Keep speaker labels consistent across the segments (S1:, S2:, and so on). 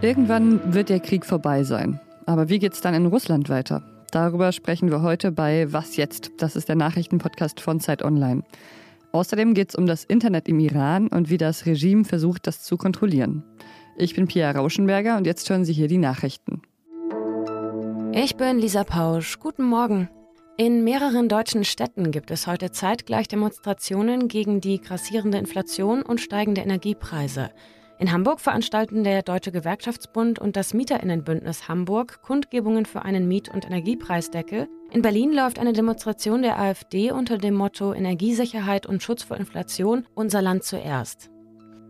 S1: Irgendwann wird der Krieg vorbei sein. Aber wie geht es dann in Russland weiter? Darüber sprechen wir heute bei Was jetzt? Das ist der Nachrichtenpodcast von Zeit Online. Außerdem geht es um das Internet im Iran und wie das Regime versucht, das zu kontrollieren. Ich bin Pia Rauschenberger und jetzt hören Sie hier die Nachrichten.
S2: Ich bin Lisa Pausch. Guten Morgen. In mehreren deutschen Städten gibt es heute zeitgleich Demonstrationen gegen die grassierende Inflation und steigende Energiepreise. In Hamburg veranstalten der Deutsche Gewerkschaftsbund und das Mieterinnenbündnis Hamburg Kundgebungen für einen Miet- und Energiepreisdeckel. In Berlin läuft eine Demonstration der AfD unter dem Motto Energiesicherheit und Schutz vor Inflation, unser Land zuerst.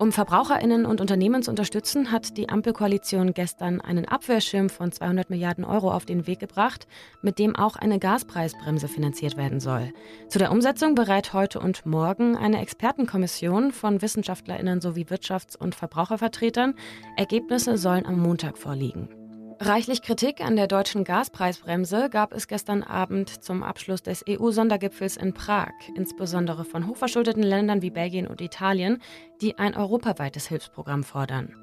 S2: Um Verbraucherinnen und Unternehmen zu unterstützen, hat die Ampelkoalition gestern einen Abwehrschirm von 200 Milliarden Euro auf den Weg gebracht, mit dem auch eine Gaspreisbremse finanziert werden soll. Zu der Umsetzung bereit heute und morgen eine Expertenkommission von Wissenschaftlerinnen sowie Wirtschafts- und Verbrauchervertretern. Ergebnisse sollen am Montag vorliegen. Reichlich Kritik an der deutschen Gaspreisbremse gab es gestern Abend zum Abschluss des EU-Sondergipfels in Prag, insbesondere von hochverschuldeten Ländern wie Belgien und Italien, die ein europaweites Hilfsprogramm fordern.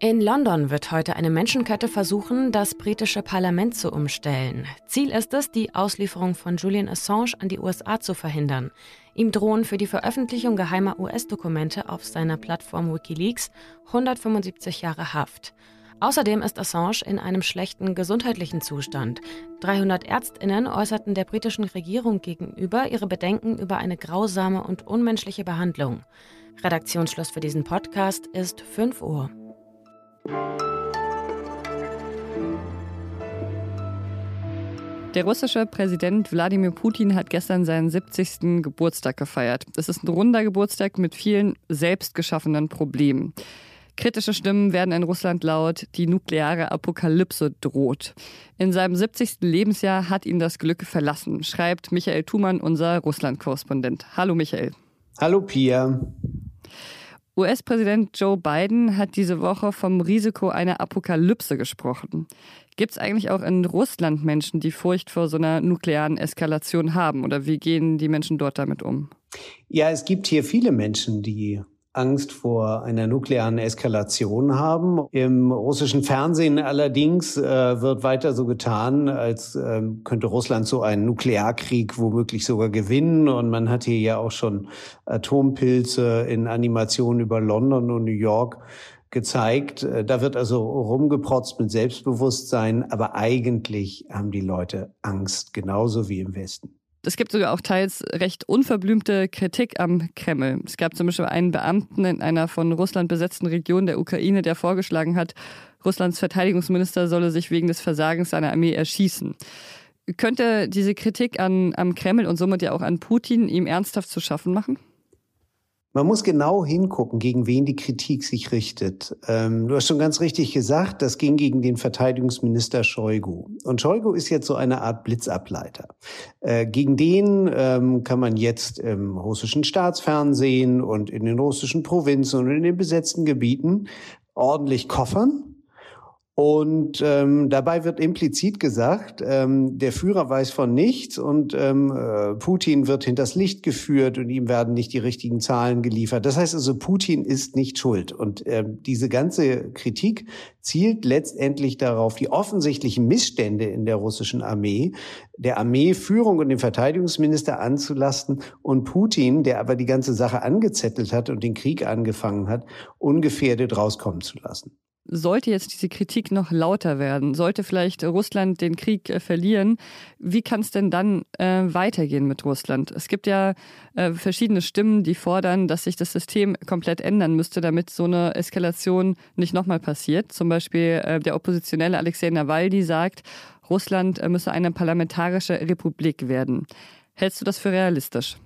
S2: In London wird heute eine Menschenkette versuchen, das britische Parlament zu umstellen. Ziel ist es, die Auslieferung von Julian Assange an die USA zu verhindern. Ihm drohen für die Veröffentlichung geheimer US-Dokumente auf seiner Plattform Wikileaks 175 Jahre Haft. Außerdem ist Assange in einem schlechten gesundheitlichen Zustand. 300 Ärztinnen äußerten der britischen Regierung gegenüber ihre Bedenken über eine grausame und unmenschliche Behandlung. Redaktionsschluss für diesen Podcast ist 5 Uhr.
S1: Der russische Präsident Wladimir Putin hat gestern seinen 70. Geburtstag gefeiert. Es ist ein runder Geburtstag mit vielen selbstgeschaffenen Problemen. Kritische Stimmen werden in Russland laut, die nukleare Apokalypse droht. In seinem 70. Lebensjahr hat ihn das Glück verlassen, schreibt Michael Thumann, unser Russland-Korrespondent. Hallo Michael.
S3: Hallo Pia.
S1: US-Präsident Joe Biden hat diese Woche vom Risiko einer Apokalypse gesprochen. Gibt es eigentlich auch in Russland Menschen, die Furcht vor so einer nuklearen Eskalation haben? Oder wie gehen die Menschen dort damit um?
S3: Ja, es gibt hier viele Menschen, die Angst vor einer nuklearen Eskalation haben. Im russischen Fernsehen allerdings äh, wird weiter so getan, als äh, könnte Russland so einen Nuklearkrieg womöglich sogar gewinnen. Und man hat hier ja auch schon Atompilze in Animationen über London und New York gezeigt. Äh, da wird also rumgeprotzt mit Selbstbewusstsein, aber eigentlich haben die Leute Angst, genauso wie im Westen.
S1: Es gibt sogar auch teils recht unverblümte Kritik am Kreml. Es gab zum Beispiel einen Beamten in einer von Russland besetzten Region der Ukraine, der vorgeschlagen hat, Russlands Verteidigungsminister solle sich wegen des Versagens seiner Armee erschießen. Könnte diese Kritik an, am Kreml und somit ja auch an Putin ihm ernsthaft zu schaffen machen?
S3: Man muss genau hingucken, gegen wen die Kritik sich richtet. Ähm, du hast schon ganz richtig gesagt, das ging gegen den Verteidigungsminister Shoigu. Und Shoigu ist jetzt so eine Art Blitzableiter. Äh, gegen den ähm, kann man jetzt im russischen Staatsfernsehen und in den russischen Provinzen und in den besetzten Gebieten ordentlich koffern und ähm, dabei wird implizit gesagt, ähm, der Führer weiß von nichts und ähm, äh, Putin wird hinters Licht geführt und ihm werden nicht die richtigen Zahlen geliefert. Das heißt also, Putin ist nicht schuld. Und ähm, diese ganze Kritik zielt letztendlich darauf, die offensichtlichen Missstände in der russischen Armee, der Armeeführung und dem Verteidigungsminister anzulasten und Putin, der aber die ganze Sache angezettelt hat und den Krieg angefangen hat, ungefährdet rauskommen zu lassen
S1: sollte jetzt diese Kritik noch lauter werden, sollte vielleicht Russland den Krieg äh, verlieren, wie kann es denn dann äh, weitergehen mit Russland? Es gibt ja äh, verschiedene Stimmen, die fordern, dass sich das System komplett ändern müsste, damit so eine Eskalation nicht nochmal passiert. Zum Beispiel äh, der Oppositionelle Alexei Nawalny sagt, Russland äh, müsse eine parlamentarische Republik werden. Hältst du das für realistisch?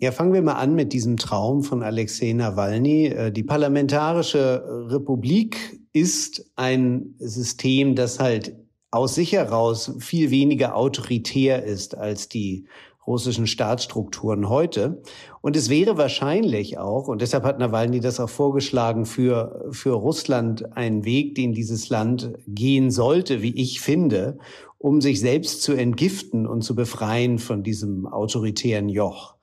S3: Ja, fangen wir mal an mit diesem Traum von Alexei Nawalny. Äh, die Parlamentarische Republik ist ein System, das halt aus sich heraus viel weniger autoritär ist als die russischen Staatsstrukturen heute. Und es wäre wahrscheinlich auch, und deshalb hat Nawalny das auch vorgeschlagen, für, für Russland ein Weg, den dieses Land gehen sollte, wie ich finde, um sich selbst zu entgiften und zu befreien von diesem autoritären Joch.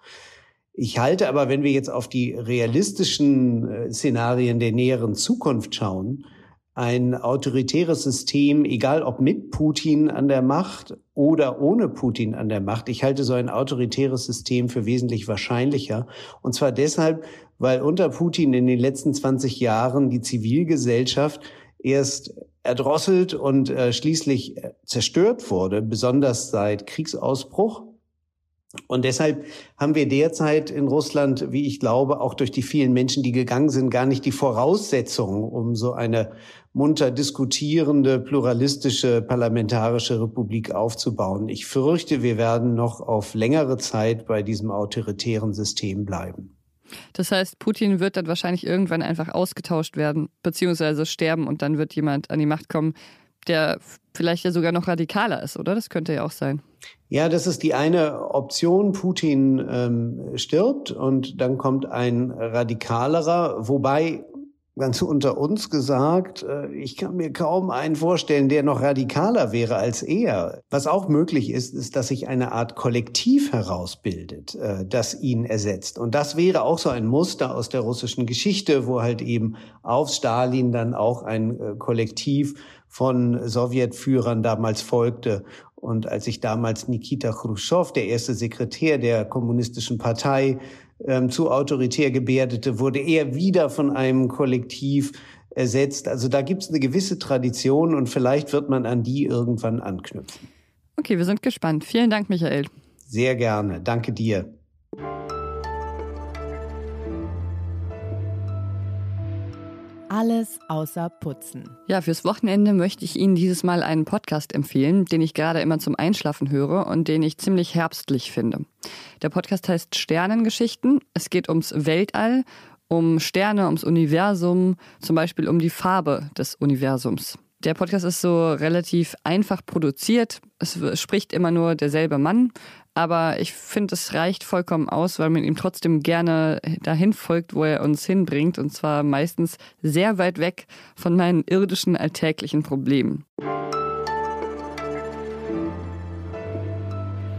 S3: Ich halte aber, wenn wir jetzt auf die realistischen äh, Szenarien der näheren Zukunft schauen, ein autoritäres System, egal ob mit Putin an der Macht oder ohne Putin an der Macht, ich halte so ein autoritäres System für wesentlich wahrscheinlicher. Und zwar deshalb, weil unter Putin in den letzten 20 Jahren die Zivilgesellschaft erst erdrosselt und äh, schließlich äh, zerstört wurde, besonders seit Kriegsausbruch. Und deshalb haben wir derzeit in Russland, wie ich glaube, auch durch die vielen Menschen, die gegangen sind, gar nicht die Voraussetzungen, um so eine munter diskutierende, pluralistische, parlamentarische Republik aufzubauen. Ich fürchte, wir werden noch auf längere Zeit bei diesem autoritären System bleiben.
S1: Das heißt, Putin wird dann wahrscheinlich irgendwann einfach ausgetauscht werden, beziehungsweise sterben und dann wird jemand an die Macht kommen, der vielleicht ja sogar noch radikaler ist, oder? Das könnte ja auch sein.
S3: Ja, das ist die eine Option. Putin ähm, stirbt und dann kommt ein radikalerer, wobei ganz unter uns gesagt, äh, ich kann mir kaum einen vorstellen, der noch radikaler wäre als er. Was auch möglich ist, ist, dass sich eine Art Kollektiv herausbildet, äh, das ihn ersetzt. Und das wäre auch so ein Muster aus der russischen Geschichte, wo halt eben auf Stalin dann auch ein äh, Kollektiv von Sowjetführern damals folgte. Und als sich damals Nikita Khrushchev, der erste Sekretär der kommunistischen Partei, ähm, zu autoritär gebärdete, wurde er wieder von einem Kollektiv ersetzt. Also da gibt es eine gewisse Tradition und vielleicht wird man an die irgendwann anknüpfen.
S1: Okay, wir sind gespannt. Vielen Dank, Michael.
S3: Sehr gerne. Danke dir.
S2: Alles außer Putzen.
S1: Ja, fürs Wochenende möchte ich Ihnen dieses Mal einen Podcast empfehlen, den ich gerade immer zum Einschlafen höre und den ich ziemlich herbstlich finde. Der Podcast heißt Sternengeschichten. Es geht ums Weltall, um Sterne, ums Universum, zum Beispiel um die Farbe des Universums. Der Podcast ist so relativ einfach produziert. Es spricht immer nur derselbe Mann, aber ich finde, es reicht vollkommen aus, weil man ihm trotzdem gerne dahin folgt, wo er uns hinbringt. Und zwar meistens sehr weit weg von meinen irdischen alltäglichen Problemen.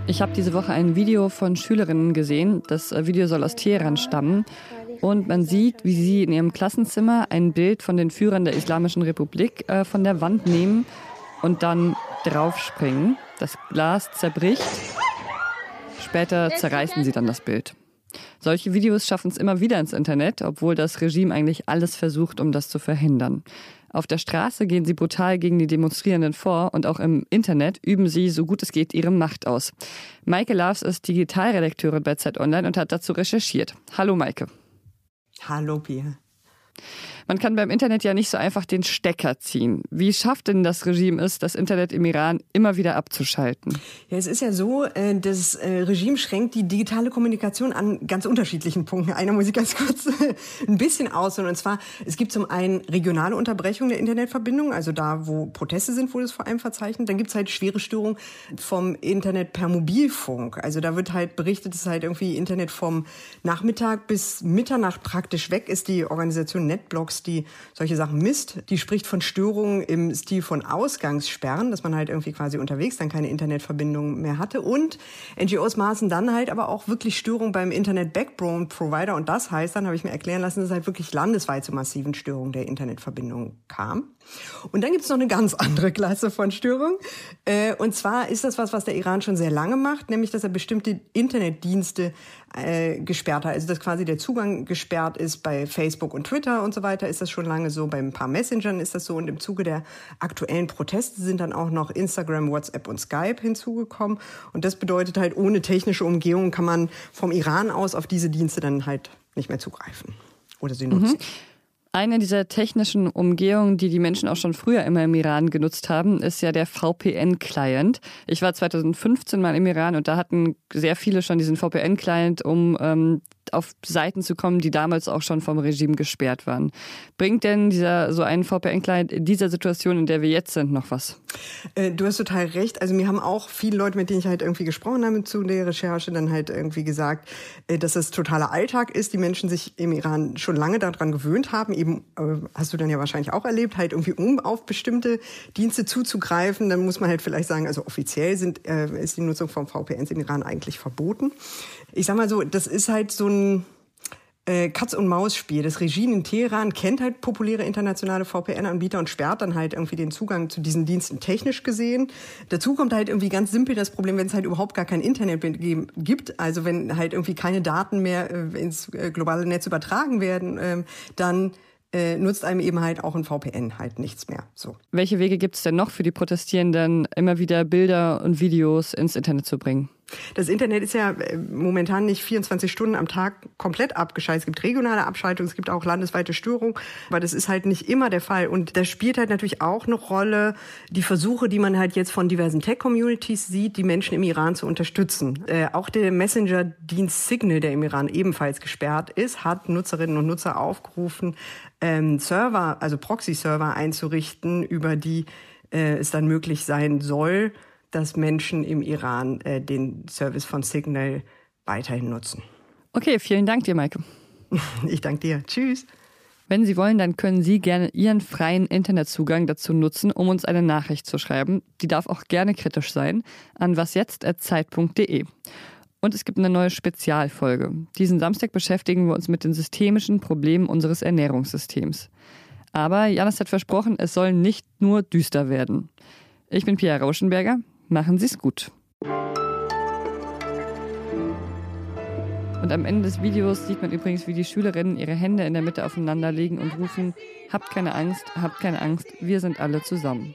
S1: Ich habe diese Woche ein Video von Schülerinnen gesehen. Das Video soll aus Teheran stammen. Und man sieht, wie sie in ihrem Klassenzimmer ein Bild von den Führern der Islamischen Republik äh, von der Wand nehmen und dann draufspringen. Das Glas zerbricht Später zerreißen sie dann das Bild. Solche Videos schaffen es immer wieder ins Internet, obwohl das Regime eigentlich alles versucht, um das zu verhindern. Auf der Straße gehen sie brutal gegen die Demonstrierenden vor und auch im Internet üben sie, so gut es geht, ihre Macht aus. Maike Loves ist Digitalredakteurin bei Z Online und hat dazu recherchiert. Hallo Maike.
S4: Hallo Pia.
S1: Man kann beim Internet ja nicht so einfach den Stecker ziehen. Wie schafft denn das Regime es, das Internet im Iran immer wieder abzuschalten?
S4: Ja, es ist ja so, äh, das äh, Regime schränkt die digitale Kommunikation an ganz unterschiedlichen Punkten. Einer muss ich ganz kurz ein bisschen ausholen. Und zwar, es gibt zum einen regionale Unterbrechung der Internetverbindung, also da, wo Proteste sind, wurde es vor allem verzeichnet. Dann gibt es halt schwere Störungen vom Internet per Mobilfunk. Also da wird halt berichtet, dass halt irgendwie Internet vom Nachmittag bis Mitternacht praktisch weg ist. Die Organisation NetBlocks Die solche Sachen misst, die spricht von Störungen im Stil von Ausgangssperren, dass man halt irgendwie quasi unterwegs dann keine Internetverbindung mehr hatte. Und NGOs maßen dann halt aber auch wirklich Störungen beim Internet Backbone Provider. Und das heißt, dann habe ich mir erklären lassen, dass es halt wirklich landesweit zu massiven Störungen der Internetverbindung kam. Und dann gibt es noch eine ganz andere Klasse von Störung. Äh, und zwar ist das was, was der Iran schon sehr lange macht, nämlich dass er bestimmte Internetdienste äh, gesperrt hat. Also dass quasi der Zugang gesperrt ist bei Facebook und Twitter und so weiter, ist das schon lange so. Bei ein paar Messengern ist das so. Und im Zuge der aktuellen Proteste sind dann auch noch Instagram, WhatsApp und Skype hinzugekommen. Und das bedeutet halt, ohne technische Umgehung kann man vom Iran aus auf diese Dienste dann halt nicht mehr zugreifen oder sie nutzen. Mhm.
S1: Eine dieser technischen Umgehungen, die die Menschen auch schon früher immer im Iran genutzt haben, ist ja der VPN-Client. Ich war 2015 mal im Iran und da hatten sehr viele schon diesen VPN-Client, um ähm, auf Seiten zu kommen, die damals auch schon vom Regime gesperrt waren. Bringt denn dieser so ein VPN-Client in dieser Situation, in der wir jetzt sind, noch was?
S4: Äh, du hast total recht. Also mir haben auch viele Leute, mit denen ich halt irgendwie gesprochen habe zu der Recherche, dann halt irgendwie gesagt, äh, dass es totaler Alltag ist. Die Menschen sich im Iran schon lange daran gewöhnt haben. Eben äh, hast du dann ja wahrscheinlich auch erlebt, halt irgendwie um auf bestimmte Dienste zuzugreifen. Dann muss man halt vielleicht sagen, also offiziell sind, ist die Nutzung von VPNs im Iran eigentlich verboten. Ich sag mal so, das ist halt so ein äh, Katz-und-Maus-Spiel. Das Regime in Teheran kennt halt populäre internationale VPN-Anbieter und sperrt dann halt irgendwie den Zugang zu diesen Diensten technisch gesehen. Dazu kommt halt irgendwie ganz simpel das Problem, wenn es halt überhaupt gar kein Internet gibt, also wenn halt irgendwie keine Daten mehr äh, ins äh, globale Netz übertragen werden, äh, dann nutzt einem eben halt auch ein VPN halt nichts mehr. So.
S1: Welche Wege gibt es denn noch für die Protestierenden, immer wieder Bilder und Videos ins Internet zu bringen?
S4: Das Internet ist ja äh, momentan nicht 24 Stunden am Tag komplett abgeschaltet. Es gibt regionale Abschaltungen, es gibt auch landesweite Störungen, aber das ist halt nicht immer der Fall. Und das spielt halt natürlich auch eine Rolle, die Versuche, die man halt jetzt von diversen Tech-Communities sieht, die Menschen im Iran zu unterstützen. Äh, auch der Messenger-Dienst Signal, der im Iran ebenfalls gesperrt ist, hat Nutzerinnen und Nutzer aufgerufen, ähm, Server, also Proxy-Server einzurichten, über die äh, es dann möglich sein soll, dass Menschen im Iran äh, den Service von Signal weiterhin nutzen.
S1: Okay, vielen Dank dir, Maike.
S4: Ich danke dir. Tschüss.
S1: Wenn Sie wollen, dann können Sie gerne Ihren freien Internetzugang dazu nutzen, um uns eine Nachricht zu schreiben. Die darf auch gerne kritisch sein an wasjetzt.zeit.de. Und es gibt eine neue Spezialfolge. Diesen Samstag beschäftigen wir uns mit den systemischen Problemen unseres Ernährungssystems. Aber Janis hat versprochen, es soll nicht nur düster werden. Ich bin Pia Rauschenberger. Machen Sie es gut. Und am Ende des Videos sieht man übrigens, wie die Schülerinnen ihre Hände in der Mitte aufeinander legen und rufen, habt keine Angst, habt keine Angst, wir sind alle zusammen.